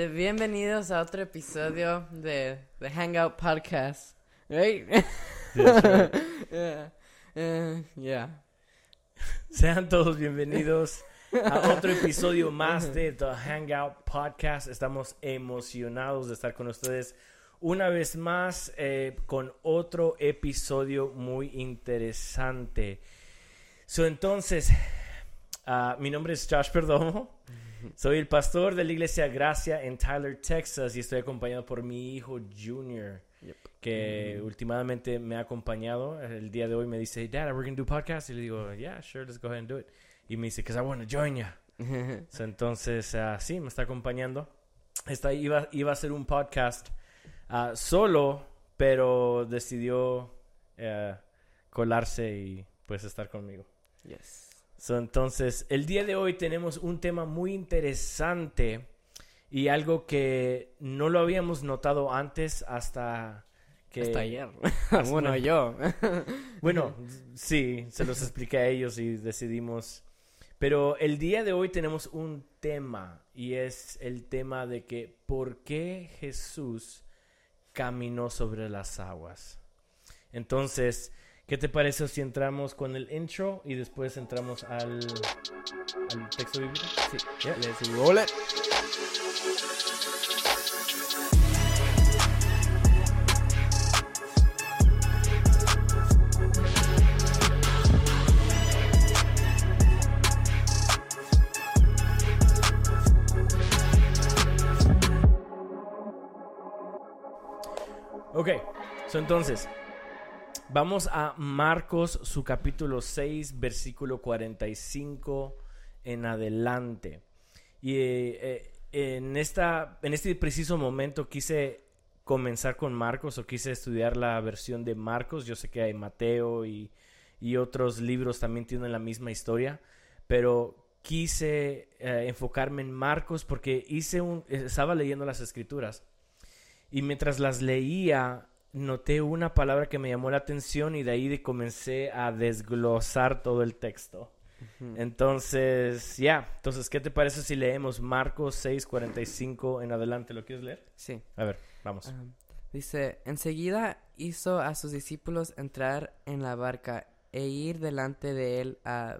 Este, bienvenidos a otro episodio de The Hangout Podcast. Right? yeah. Uh, yeah. Sean todos bienvenidos a otro episodio más de The Hangout Podcast. Estamos emocionados de estar con ustedes una vez más eh, con otro episodio muy interesante. So, entonces, ah, mi nombre es Josh Perdomo. Soy el pastor de la iglesia Gracia en Tyler, Texas y estoy acompañado por mi hijo Junior, que últimamente me ha acompañado. El día de hoy me dice, Dad, we're going to do podcast. Y le digo, yeah, sure, let's go ahead and do it. Y me dice, because I want to join you. So, entonces, uh, sí, me está acompañando. Esta iba, iba a ser un podcast uh, solo, pero decidió uh, colarse y pues estar conmigo. Yes. So, entonces, el día de hoy tenemos un tema muy interesante y algo que no lo habíamos notado antes hasta que... Hasta ayer. bueno, yo. bueno, sí, se los expliqué a ellos y decidimos. Pero el día de hoy tenemos un tema y es el tema de que ¿por qué Jesús caminó sobre las aguas? Entonces, ¿Qué te parece si entramos con el intro y después entramos al, al texto bíblico? Sí, yeah, let's roll it. Ok, so entonces, Vamos a Marcos, su capítulo 6, versículo 45 en adelante. Y eh, eh, en, esta, en este preciso momento quise comenzar con Marcos o quise estudiar la versión de Marcos. Yo sé que hay Mateo y, y otros libros también tienen la misma historia, pero quise eh, enfocarme en Marcos porque hice un, estaba leyendo las escrituras y mientras las leía noté una palabra que me llamó la atención y de ahí comencé a desglosar todo el texto. Entonces, ya, entonces, ¿qué te parece si leemos Marcos 6, 45 en adelante? ¿Lo quieres leer? Sí. A ver, vamos. dice, enseguida hizo a sus discípulos entrar en la barca e ir delante de él a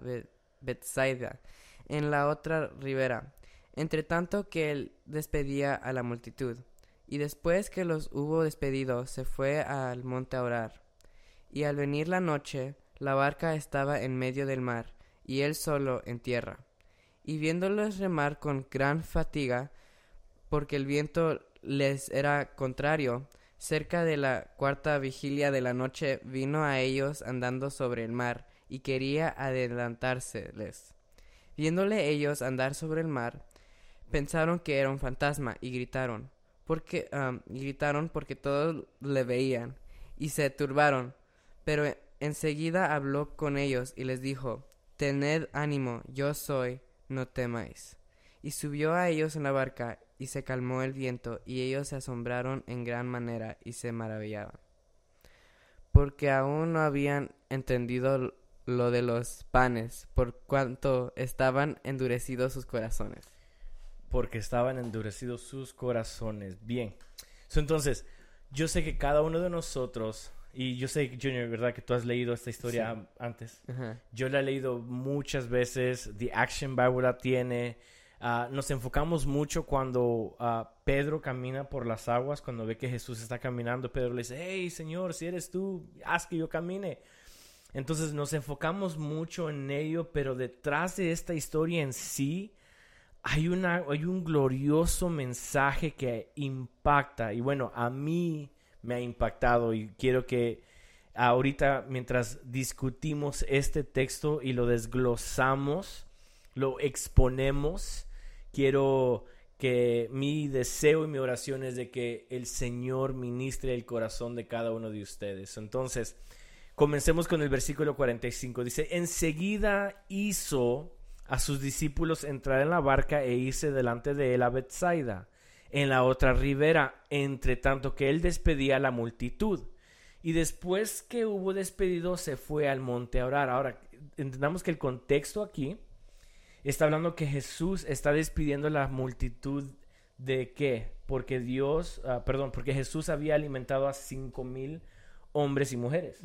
Bethsaida, en la otra ribera, entre tanto que él despedía a la multitud. Y después que los hubo despedido, se fue al monte a orar. Y al venir la noche, la barca estaba en medio del mar, y él solo en tierra. Y viéndolos remar con gran fatiga, porque el viento les era contrario, cerca de la cuarta vigilia de la noche vino a ellos andando sobre el mar, y quería adelantárseles. Viéndole ellos andar sobre el mar, pensaron que era un fantasma, y gritaron porque gritaron porque todos le veían y se turbaron. Pero enseguida habló con ellos y les dijo, Tened ánimo, yo soy, no temáis. Y subió a ellos en la barca y se calmó el viento y ellos se asombraron en gran manera y se maravillaban. Porque aún no habían entendido lo de los panes, por cuanto estaban endurecidos sus corazones porque estaban endurecidos sus corazones. Bien. entonces, yo sé que cada uno de nosotros, y yo sé, Junior, ¿verdad? Que tú has leído esta historia antes. Yo la he leído muchas veces. The Action Bible la tiene. Ah, nos enfocamos mucho cuando ah, Pedro camina por las aguas, cuando ve que Jesús está caminando. Pedro le dice, hey, Señor, si eres tú, haz que yo camine. Entonces nos enfocamos mucho en ello, pero detrás de esta historia en sí, hay, una, hay un glorioso mensaje que impacta. Y bueno, a mí me ha impactado y quiero que ahorita mientras discutimos este texto y lo desglosamos, lo exponemos, quiero que mi deseo y mi oración es de que el Señor ministre el corazón de cada uno de ustedes. Entonces, comencemos con el versículo 45. Dice, enseguida hizo a sus discípulos entrar en la barca e irse delante de él a Bethsaida, en la otra ribera, entre tanto que él despedía a la multitud. Y después que hubo despedido, se fue al monte a orar. Ahora, entendamos que el contexto aquí está hablando que Jesús está despidiendo a la multitud de qué? Porque Dios, ah, perdón, porque Jesús había alimentado a cinco mil hombres y mujeres.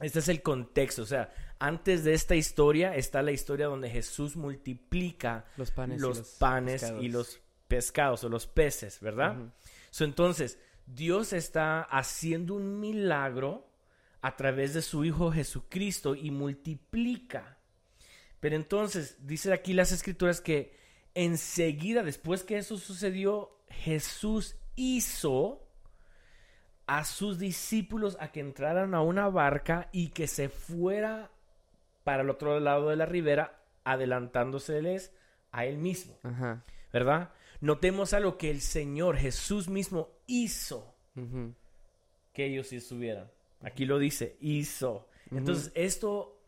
Este es el contexto, o sea, antes de esta historia está la historia donde Jesús multiplica los panes, los y, los panes y los pescados o los peces, ¿verdad? entonces, Dios está haciendo un milagro a través de su Hijo Jesucristo y multiplica. Pero entonces, dice aquí las escrituras que enseguida, después que eso sucedió, Jesús hizo a sus discípulos a que entraran a una barca y que se fuera para el otro lado de la ribera, adelantándoseles a él mismo. ¿Verdad? Notemos algo que el Señor Jesús mismo hizo que ellos estuvieran. Aquí lo dice, hizo. Entonces, esto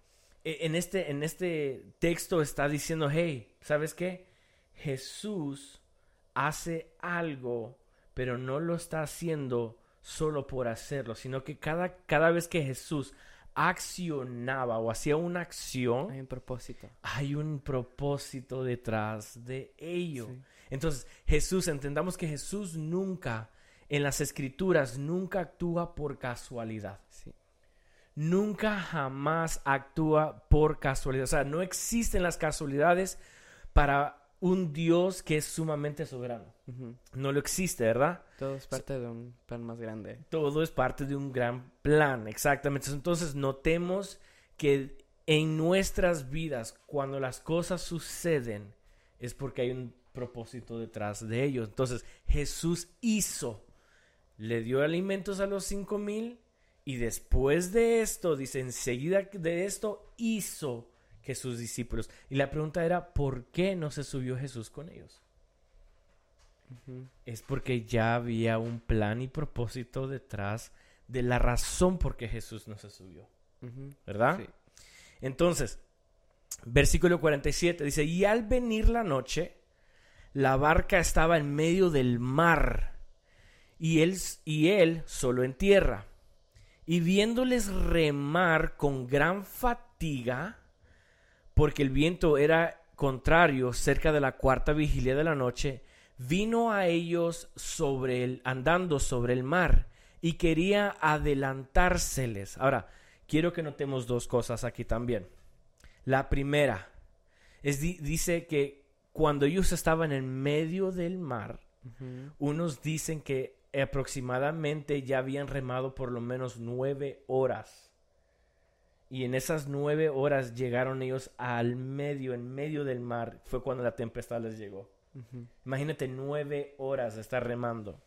e, en este, en este texto está diciendo, hey, ¿sabes qué? Jesús hace algo, pero no lo está haciendo solo por hacerlo, sino que cada, cada vez que Jesús accionaba o hacía una acción, hay un propósito. Hay un propósito detrás de ello. Entonces, Jesús, entendamos que Jesús nunca, en las escrituras, nunca actúa por casualidad. Nunca jamás actúa por casualidad. O sea, no existen las casualidades para un Dios que es sumamente soberano. No lo existe, ¿verdad? Todo es parte de un plan más grande. Todo es parte de un gran plan, exactamente. Entonces notemos que en nuestras vidas, cuando las cosas suceden, es porque hay un propósito detrás de ellos. Entonces Jesús hizo, le dio alimentos a los cinco mil y después de esto, dice, enseguida de esto hizo que sus discípulos. Y la pregunta era, ¿por qué no se subió Jesús con ellos? Es porque ya había un plan y propósito detrás de la razón por qué Jesús no se subió. ¿Verdad? Entonces, versículo 47 dice, y al venir la noche, la barca estaba en medio del mar y él, y él solo en tierra. Y viéndoles remar con gran fatiga, porque el viento era contrario cerca de la cuarta vigilia de la noche, vino a ellos sobre el, andando sobre el mar y quería adelantárseles. Ahora, quiero que notemos dos cosas aquí también. La primera es dice que cuando ellos estaban en medio del mar, unos dicen que aproximadamente ya habían remado por lo menos nueve horas. Y en esas nueve horas llegaron ellos al medio, en medio del mar. Fue cuando la tempestad les llegó. Imagínate nueve horas de estar remando.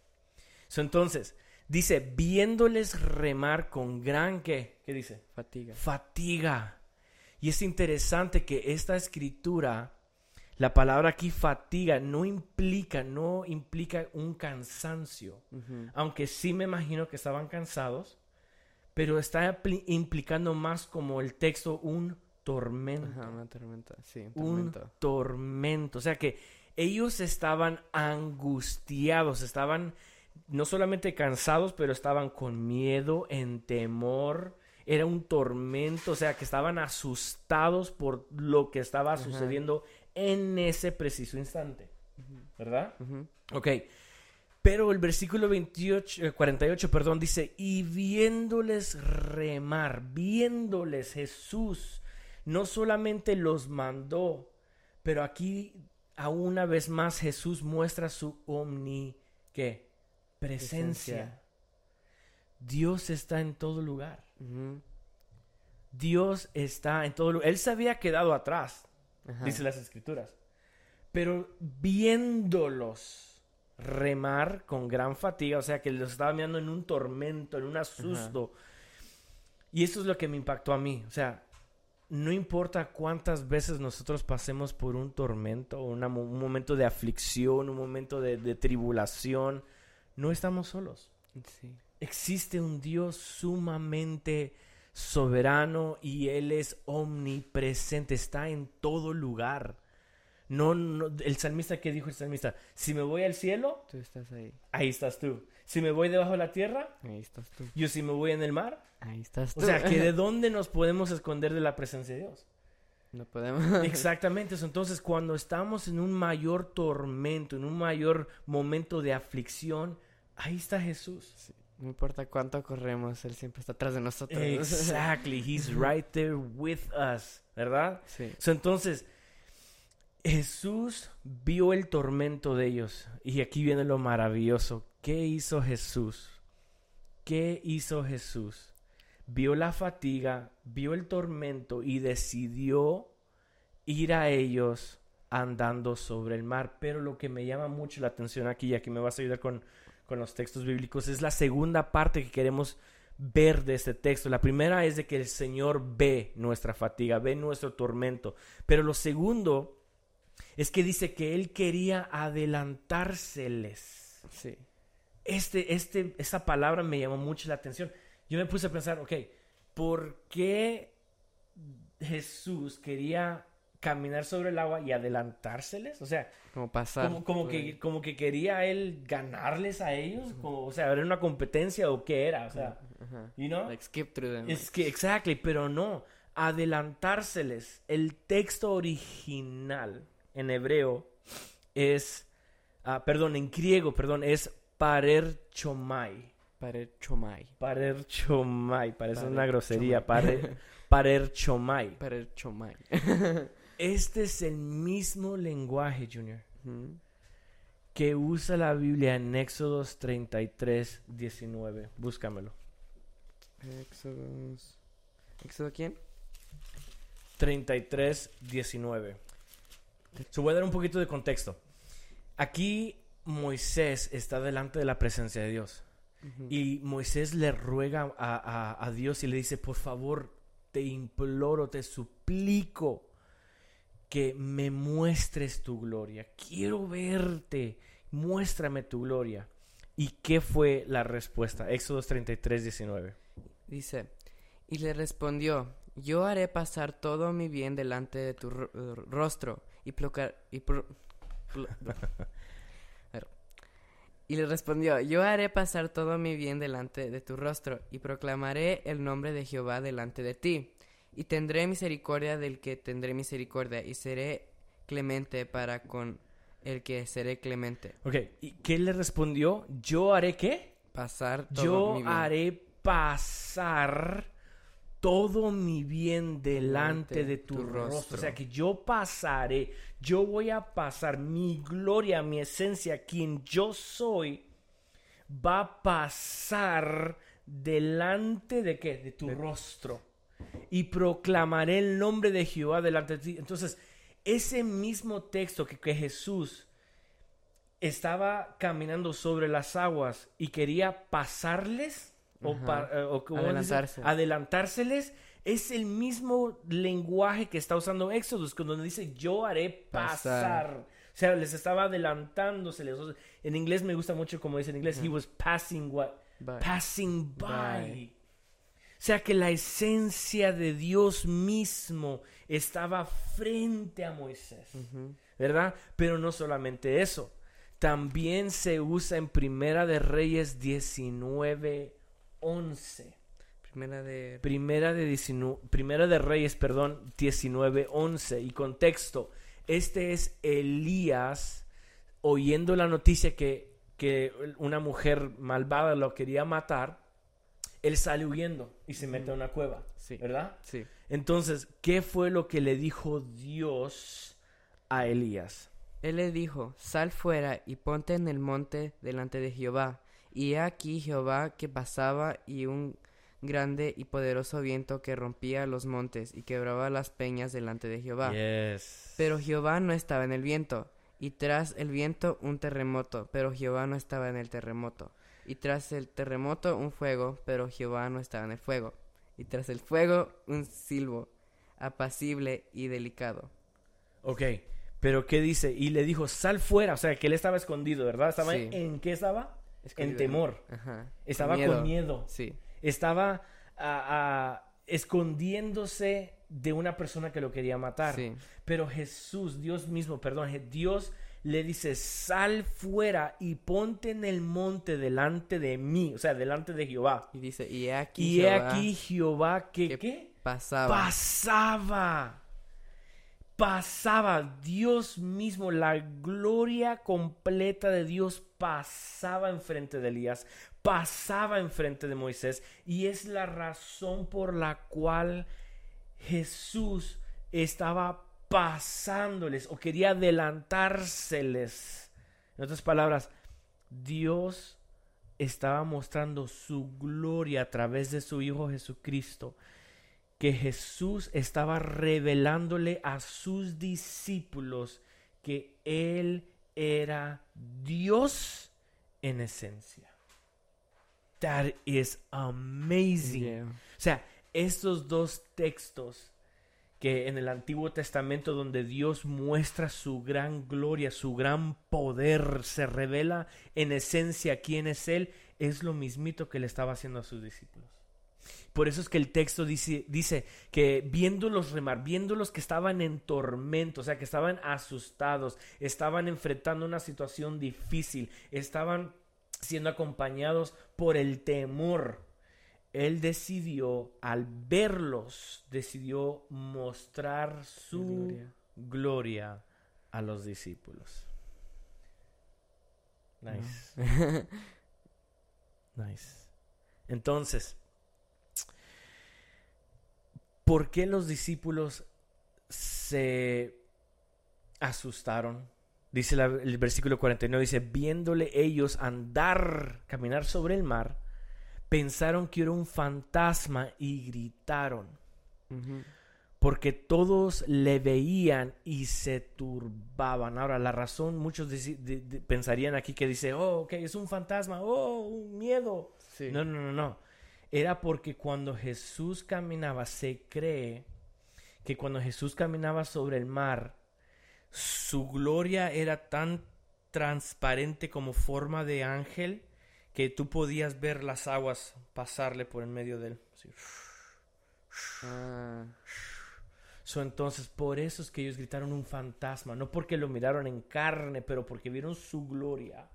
entonces, dice, viéndoles remar con gran, ¿qué? ¿Qué dice? Fatiga. Fatiga. Y es interesante que esta escritura, la palabra aquí fatiga, no implica, no implica un cansancio. Aunque sí me imagino que estaban cansados pero está implicando más como el texto un tormento. una tormenta, sí. Un tormento. O sea que ellos estaban angustiados, estaban no solamente cansados, pero estaban con miedo, en temor. Era un tormento, o sea que estaban asustados por lo que estaba sucediendo en ese preciso instante. ¿Verdad? Ok. Pero el versículo 28, 48, eh, perdón, dice, y viéndoles remar, viéndoles Jesús, no solamente los mandó, pero aquí a una vez más Jesús muestra su omni, ¿qué? Presencia. Dios está en todo lugar. Dios está en todo lugar. Él se había quedado atrás, dice las escrituras. Pero viéndolos, remar con gran fatiga, o sea que los estaba mirando en un tormento, en un asusto. Y eso es lo que me impactó a mí, o sea, no importa cuántas veces nosotros pasemos por un tormento, un momento de aflicción, un momento de, tribulación, no estamos solos. Existe un Dios sumamente soberano y Él es omnipresente, está en todo lugar. No, no, el salmista, ¿qué dijo el salmista? Si me voy al cielo, tú estás ahí. Ahí estás tú. Si me voy debajo de la tierra, ahí estás tú. Yo si me voy en el mar, ahí estás tú. O sea, que de dónde nos podemos esconder de la presencia de Dios. No podemos. Exactamente, entonces cuando estamos en un mayor tormento, en un mayor momento de aflicción, ahí está Jesús. No importa cuánto corremos, Él siempre está atrás de nosotros. Exactly, He's right there with us, ¿verdad? Sí. entonces, Jesús vio el tormento de ellos. Y aquí viene lo maravilloso. ¿Qué hizo Jesús? ¿Qué hizo Jesús? Vio la fatiga, vio el tormento y decidió ir a ellos andando sobre el mar. Pero lo que me llama mucho la atención aquí, y aquí me vas a ayudar con, con los textos bíblicos, es la segunda parte que queremos ver de este texto. La primera es de que el Señor ve nuestra fatiga, ve nuestro tormento. Pero lo segundo es que dice que Él quería adelantárseles. Sí. Este, este, esa palabra me llamó mucho la atención. Yo me puse a pensar, ok, ¿por qué Jesús quería caminar sobre el agua y adelantárseles? O sea, como pasar. Como, que, como que quería él ganarles a ellos, o sea, ¿era una competencia o qué era? O sea, you know? Like skip through them. Es que, exactly, pero no, adelantárseles. El texto original en hebreo es, ah, perdón, en griego, perdón, es parer chomai. Parer chomai. Parer chomai, parece una grosería. Parer, parer chomai. Parer chomai. este es el mismo lenguaje, Junior, que usa la Biblia en Éxodos 33, 19. Búscamelo. Éxodos. ¿Éxodo quién? 33, 19. Se voy a dar un poquito de contexto. Aquí Moisés está delante de la presencia de Dios. Y Moisés le ruega a, Dios y le dice, por favor, te imploro, te suplico que me muestres tu gloria. Quiero verte, muéstrame tu gloria. ¿Y qué fue la respuesta? Éxodo 33, 19. Dice, y le respondió, yo haré pasar todo mi bien delante de tu rostro y plocar y y le respondió yo haré pasar todo mi bien delante de tu rostro y proclamaré el nombre de Jehová delante de ti y tendré misericordia del que tendré misericordia y seré clemente para con el que seré clemente. Ok, ¿y qué le respondió? ¿Yo haré qué? Pasar todo Yo mi bien. haré pasar todo mi bien delante de tu, rostro. O sea que yo pasaré, yo voy a pasar mi gloria, mi esencia, quien yo soy, va a pasar delante de qué? De tu rostro. Y proclamaré el nombre de Jehová delante de ti. Entonces, ese mismo texto que, que Jesús estaba caminando sobre las aguas y quería pasarles, o, eh, adelantárseles, es el mismo lenguaje que está usando Éxodo, cuando dice yo haré pasar. O sea, les estaba adelantándoseles. en inglés me gusta mucho como dice en inglés, he was passing what? Passing by. O sea que la esencia de Dios mismo estaba frente a Moisés, ¿verdad? Pero no solamente eso, también se usa en Primera de Reyes 19 11. Primera de... Primera de, Primera de Reyes, perdón, 19, 11. Y contexto, este es Elías oyendo la noticia que, que una mujer malvada lo quería matar. Él sale huyendo y se mete a una cueva, sí. ¿verdad? Sí. Entonces, ¿qué fue lo que le dijo Dios a Elías? Él le dijo, sal fuera y ponte en el monte delante de Jehová. Y aquí Jehová que pasaba y un grande y poderoso viento que rompía los montes y quebraba las peñas delante de Jehová. Pero Jehová no estaba en el viento, y tras el viento un terremoto, pero Jehová no estaba en el terremoto. Y tras el terremoto un fuego, pero Jehová no estaba en el fuego. Y tras el fuego un silbo, apacible y delicado. Ok, pero ¿qué dice? Y le dijo, sal fuera, o sea, que él estaba escondido, ¿verdad? ¿Estaba en qué estaba? En temor. Estaba con miedo. Sí. Estaba escondiéndose de una persona que lo quería matar. Pero Jesús, Dios mismo, perdón, Dios le dice, sal fuera y ponte en el monte delante de mí, o sea, delante de Jehová. Y dice, y aquí y Jehová, aquí Jehová que, ¿qué? Pasaba. Pasaba. Pasaba, Dios mismo, la gloria completa de Dios pasaba enfrente de Elías, pasaba enfrente de Moisés, y es la razón por la cual Jesús estaba pasándoles o quería adelantárseles. En otras palabras, Dios estaba mostrando su gloria a través de su Hijo Jesucristo que Jesús estaba revelándole a sus discípulos que Él era Dios en esencia. That is amazing. O sea, estos dos textos que en el Antiguo Testamento donde Dios muestra su gran gloria, su gran poder, se revela en esencia quién es Él, es lo mismito que le estaba haciendo a sus discípulos. Por eso es que el texto dice, dice que viéndolos remar, viéndolos que estaban en tormento, o sea, que estaban asustados, estaban enfrentando una situación difícil, estaban siendo acompañados por el temor. Él decidió, al verlos, decidió mostrar su gloria, a los discípulos. Nice. nice. Entonces, ¿Por qué los discípulos se asustaron? Dice el versículo 49, dice, viéndole ellos andar, caminar sobre el mar, pensaron que era un fantasma y gritaron. Porque todos le veían y se turbaban. Ahora, la razón, muchos pensarían aquí que dice, oh, ok, es un fantasma, oh, un miedo. No, no, no, no era porque cuando Jesús caminaba, se cree que cuando Jesús caminaba sobre el mar, su gloria era tan transparente como forma de ángel que tú podías ver las aguas pasarle por en medio de él. Ah. entonces, por eso es que ellos gritaron un fantasma, no porque lo miraron en carne, pero porque vieron su gloria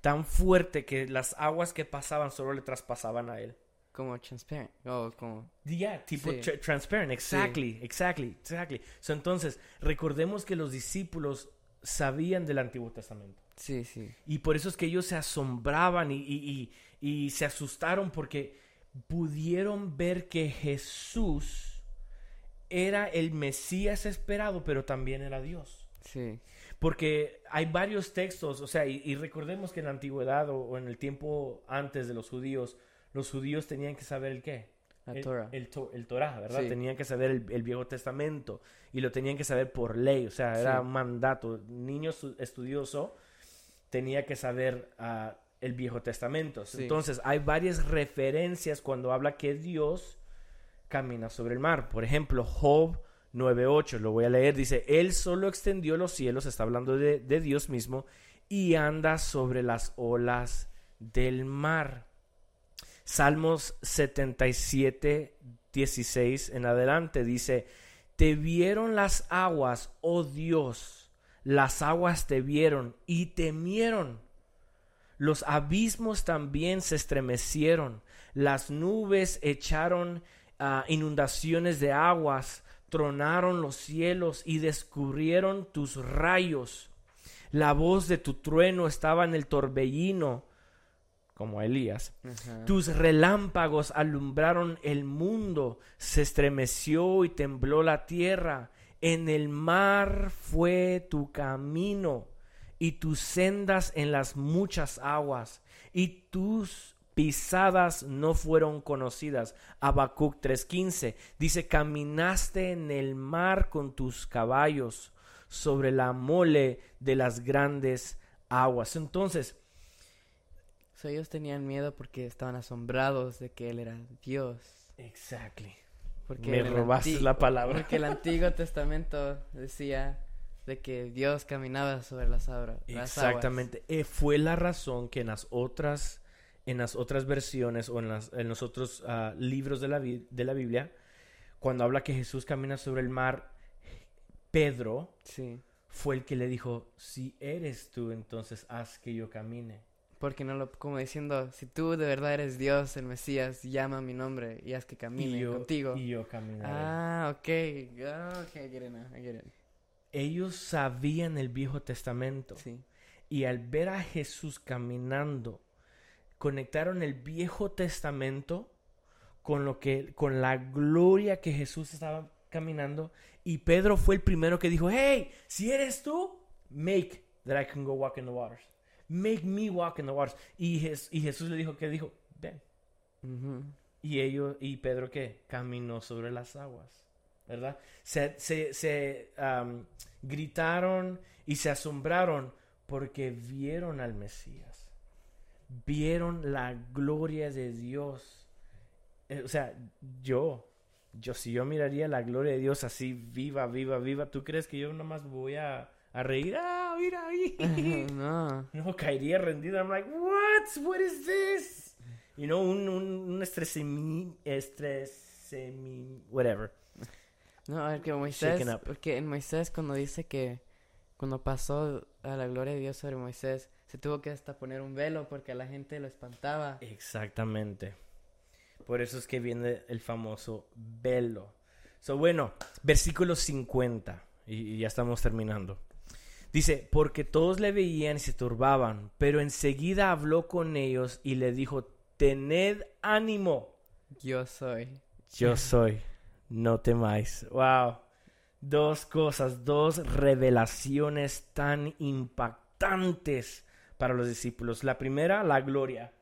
tan fuerte que las aguas que pasaban solo le traspasaban a él. Como transparent. Oh, como... Yeah, tipo transparent. Exactly, exactly, exactly. So, entonces, recordemos que los discípulos sabían del Antiguo Testamento. Sí, sí. Y por eso es que ellos se asombraban y, y, y, se asustaron porque pudieron ver que Jesús era el Mesías esperado, pero también era Dios. Sí. Porque hay varios textos, o sea, y, recordemos que en la antigüedad o, en el tiempo antes de los judíos, los judíos tenían que saber el qué. La el, Torah. El, Torah, ¿verdad? Tenían que saber el, Viejo Testamento y lo tenían que saber por ley, o sea, era un mandato. Niño estudioso tenía que saber uh, el Viejo Testamento. Entonces, hay varias referencias cuando habla que Dios camina sobre el mar. Por ejemplo, Job 9.8, lo voy a leer, dice, Él solo extendió los cielos, está hablando de, de Dios mismo, y anda sobre las olas del mar. Salmos 77, 16 en adelante dice, te vieron las aguas, oh Dios, las aguas te vieron y temieron. Los abismos también se estremecieron, las nubes echaron ah, inundaciones de aguas, tronaron los cielos y descubrieron tus rayos. La voz de tu trueno estaba en el torbellino como Elías. Tus relámpagos alumbraron el mundo, se estremeció y tembló la tierra. En el mar fue tu camino y tus sendas en las muchas aguas y tus pisadas no fueron conocidas. Habacuc 3:15 dice, caminaste en el mar con tus caballos sobre la mole de las grandes aguas. Entonces, ellos tenían miedo porque estaban asombrados de que él era Dios. Exactly. Porque Me robaste la palabra. Porque el Antiguo Testamento decía de que Dios caminaba sobre las, aguas. Exactamente. Eh, fue la razón que en las otras, en las otras versiones o en, las, en los otros ah, libros de la, de la Biblia, cuando habla que Jesús camina sobre el mar, Pedro sí. fue el que le dijo, si eres tú, entonces haz que yo camine. Porque no lo, como diciendo, si tú de verdad eres Dios, el Mesías, llama mi nombre y haz que camine contigo. Y yo caminaré. Ah, ok. Ah, ok, I get it now. I get it. ellos sabían el Viejo Testamento. Sí. Y al ver a Jesús caminando, conectaron el Viejo Testamento con lo que con la gloria que Jesús estaba caminando y Pedro fue el primero que dijo, "Hey, si eres tú, make that I can go walk in the waters. Make me walk in the waters." Y, y Jesús le dijo, ¿qué dijo? Ven. Y ellos y Pedro qué? Caminó sobre las aguas. ¿Verdad? Se, se, se gritaron y se asombraron porque vieron al Mesías. Vieron la gloria de Dios. Eh, o sea, yo, yo si yo miraría la gloria de Dios así viva, viva, viva, ¿tú crees que yo nomás voy a, a reír? Ah, mira ahí. no. No, caería rendido. I'm like, what? What is this? You know, un, un, un estrés, whatever. No, a ver, que Moisés, porque en Moisés cuando dice que cuando pasó a la gloria de Dios sobre Moisés, se tuvo que hasta poner un velo porque a la gente lo espantaba. Exactamente. Por eso es que viene el famoso velo. So, bueno, versículo 50, y, ya estamos terminando. Dice, porque todos le veían y se turbaban, pero enseguida habló con ellos y le dijo, tened ánimo. Yo soy. Yo soy. No temáis. Wow. Dos cosas, dos revelaciones tan impactantes para los discípulos. La primera, la gloria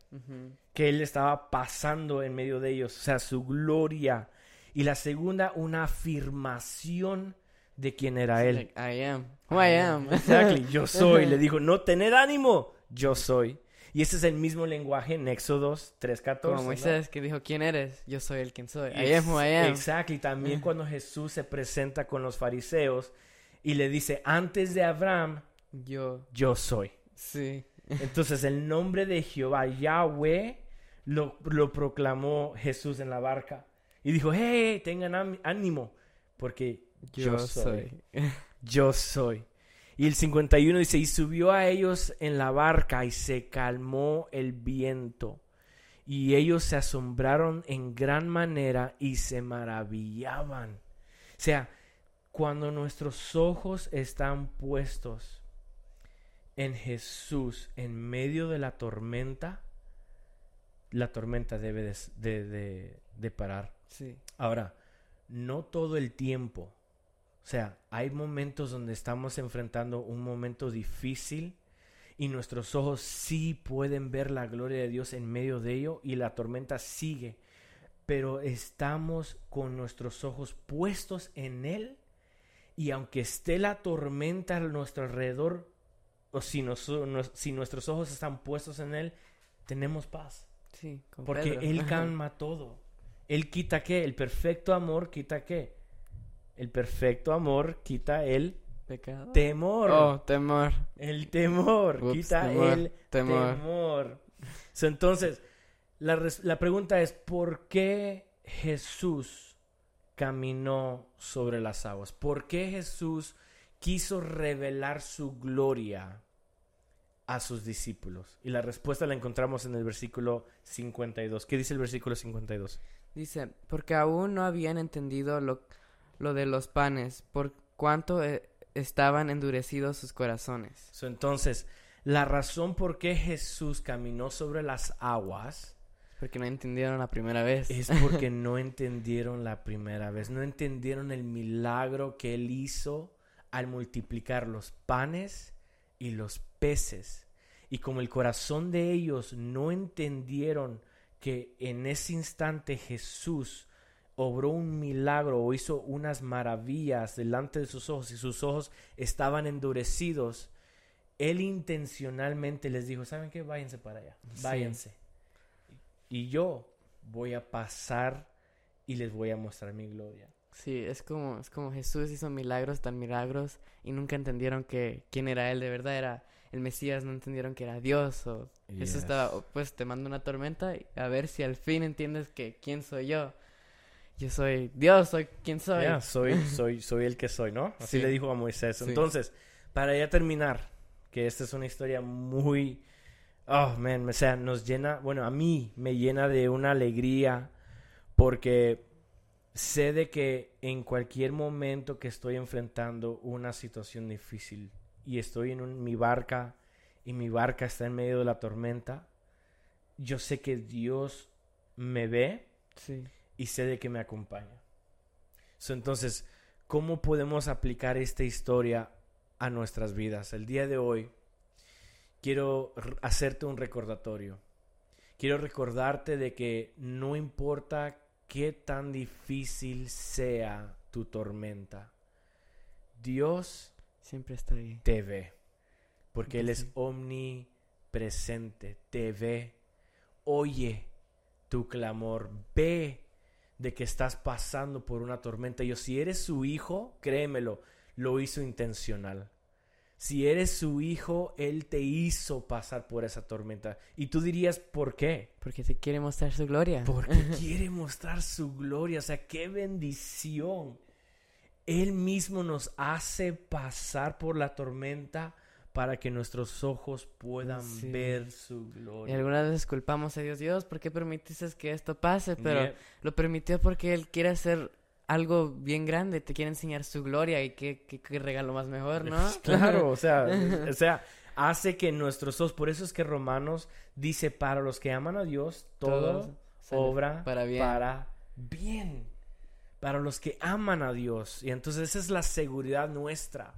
que él estaba pasando en medio de ellos, o sea, su gloria. Y la segunda, una afirmación de quién era él. I am. Who I am. Exactly. Yo soy. Le dijo, no tener ánimo. Yo soy. Y ese es el mismo lenguaje en Éxodos 3.14. Como Moisés que dijo, ¿quién eres? Yo soy el quien soy. I am who I am. Exacto. Y también cuando Jesús se presenta con los fariseos y le dice, antes de Abraham, yo, yo soy. Sí. Entonces el nombre de Jehová, Yahweh, lo, lo proclamó Jesús en la barca. Y dijo, hey, tengan ánimo, porque yo, soy. yo soy. Y el 51 dice, y subió a ellos en la barca y se calmó el viento. Y ellos se asombraron en gran manera y se maravillaban. O sea, cuando nuestros ojos están puestos en Jesús en medio de la tormenta, la tormenta debe de, de parar. Sí. Ahora, no todo el tiempo sea, hay momentos donde estamos enfrentando un momento difícil y nuestros ojos sí pueden ver la gloria de Dios en medio de ello y la tormenta sigue, pero estamos con nuestros ojos puestos en Él y aunque esté la tormenta a nuestro alrededor, o si, si nuestros ojos están puestos en Él, tenemos paz. Sí, porque Él calma todo. Él quita qué? El perfecto amor quita qué? El perfecto amor quita el pecado. Temor. Oh, temor. El temor. quita el temor. entonces, la, la pregunta es, ¿por qué Jesús caminó sobre las aguas? ¿Por qué Jesús quiso revelar su gloria a sus discípulos? Y la respuesta la encontramos en el versículo 52. ¿Qué dice el versículo 52? Dice, porque aún no habían entendido lo, lo de los panes, por cuánto eh, estaban endurecidos sus corazones. entonces, la razón por qué Jesús caminó sobre las aguas porque no entendieron la primera vez. Es porque no entendieron la primera vez. No entendieron el milagro que Él hizo al multiplicar los panes y los peces. Y como el corazón de ellos no entendieron que en ese instante Jesús obró un milagro o hizo unas maravillas delante de sus ojos y sus ojos estaban endurecidos, él intencionalmente les dijo, ¿saben qué? Váyanse para allá, váyanse. Y yo voy a pasar y les voy a mostrar mi gloria. Sí, es como, es como Jesús hizo milagros tan milagros y nunca entendieron que quién era él, de verdad era el Mesías, no entendieron que era Dios o eso estaba, pues te mando una tormenta y a ver si al fin entiendes que quién soy yo yo soy Dios, soy quien soy. soy, soy, soy el que soy, ¿no? Así le dijo a Moisés. Entonces, para ya terminar, que esta es una historia muy, oh, man, o sea, nos llena, bueno, a mí me llena de una alegría porque sé de que en cualquier momento que estoy enfrentando una situación difícil y estoy en mi barca y mi barca está en medio de la tormenta, yo sé que Dios me ve y sé de que me acompaña. entonces, ¿cómo podemos aplicar esta historia a nuestras vidas? El día de hoy quiero hacerte un recordatorio. Quiero recordarte de que no importa qué tan difícil sea tu tormenta, Dios siempre está ahí. Te ve, porque Él es omnipresente, te ve, oye tu clamor, ve de que estás pasando por una tormenta. Yo, si eres su hijo, créemelo, lo hizo intencional. Si eres su hijo, Él te hizo pasar por esa tormenta. Y tú dirías, ¿por qué? Porque te quiere mostrar su gloria. Porque quiere mostrar su gloria. O sea, qué bendición. Él mismo nos hace pasar por la tormenta para que nuestros ojos puedan ver su gloria. Y algunas veces culpamos a Dios, Dios, ¿por qué permitiste que esto pase? Pero lo permitió porque Él quiere hacer algo bien grande, te quiere enseñar su gloria y qué, qué, regalo más mejor, ¿no? claro, o sea, o sea, hace que nuestros ojos, por eso es que Romanos dice, para los que aman a Dios, todo obra para bien. para bien. Para los que aman a Dios. Y entonces esa es la seguridad nuestra.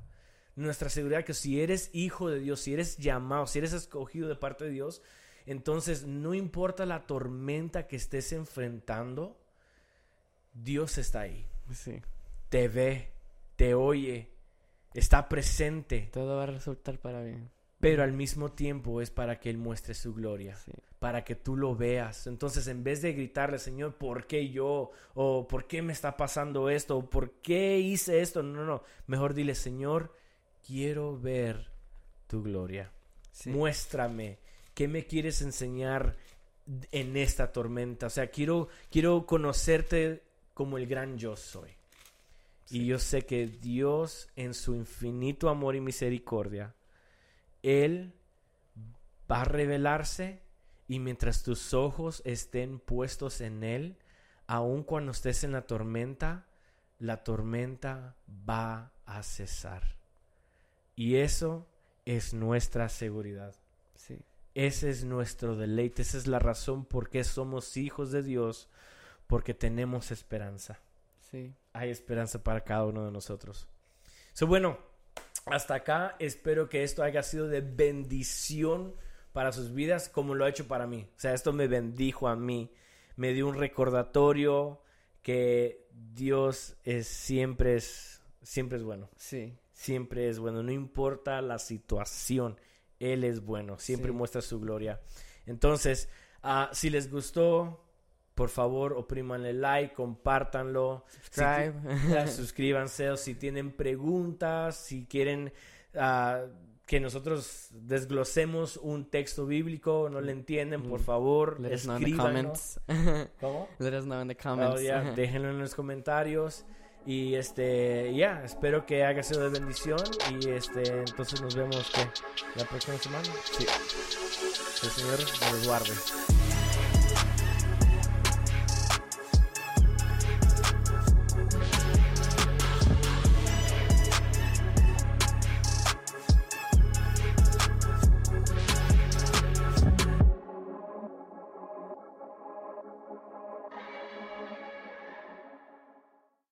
Nuestra seguridad que si eres hijo de Dios, si eres llamado, si eres escogido de parte de Dios, entonces no importa la tormenta que estés enfrentando, Dios está ahí. Sí. Te ve, te oye, está presente. Todo va a resultar para bien. Pero al mismo tiempo es para que Él muestre su gloria, para que tú lo veas. Entonces, en vez de gritarle, Señor, ¿por qué yo? ¿O por qué me está pasando esto? ¿O por qué hice esto? No, no, no. Mejor dile, Señor, quiero ver tu gloria. Muéstrame qué me quieres enseñar en esta tormenta. O sea, quiero, quiero conocerte como el gran yo soy. Y yo sé que Dios en su infinito amor y misericordia, Él va a revelarse y mientras tus ojos estén puestos en Él, aun cuando estés en la tormenta, la tormenta va a cesar. Y eso es nuestra seguridad. Sí. Ese es nuestro deleite, esa es la razón por qué somos hijos de Dios, porque tenemos esperanza. Sí. Hay esperanza para cada uno de nosotros. So, bueno, hasta acá espero que esto haya sido de bendición para sus vidas como lo ha hecho para mí. O sea, esto me bendijo a mí, me dio un recordatorio que Dios es siempre es siempre es bueno. Sí. Siempre es bueno, no importa la situación, él es bueno, siempre muestra su gloria. Entonces, uh, si les gustó, por favor, oprímanle like, compártanlo. suscríbanse. O si tienen preguntas, si quieren ah, que nosotros desglosemos un texto bíblico, no le entienden, por mm. favor, Let escríbanlo. ¿Cómo? Let us know in the comments. Oh, déjenlo en los comentarios. Y este, ya, espero que haya sido de bendición. Y este, entonces nos vemos la próxima semana. Sí. El Señor nos guarde.